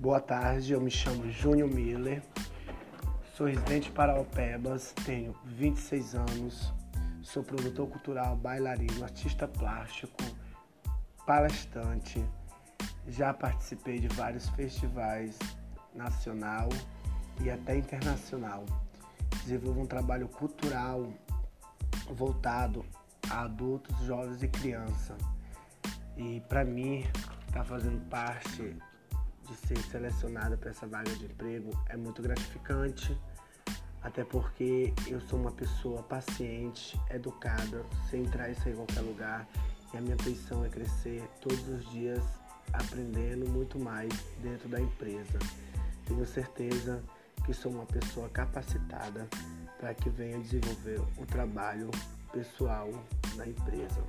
Boa tarde, eu me chamo Júnior Miller, sou residente de Paraupebas, tenho 26 anos, sou produtor cultural, bailarino, artista plástico, palestrante, já participei de vários festivais nacional e até internacional. Desenvolvo um trabalho cultural voltado a adultos, jovens e crianças. E para mim, estar tá fazendo parte ser selecionada para essa vaga de emprego é muito gratificante, até porque eu sou uma pessoa paciente, educada, sem entrar e sair em qualquer lugar, e a minha intenção é crescer todos os dias aprendendo muito mais dentro da empresa. Tenho certeza que sou uma pessoa capacitada para que venha desenvolver o trabalho pessoal na empresa.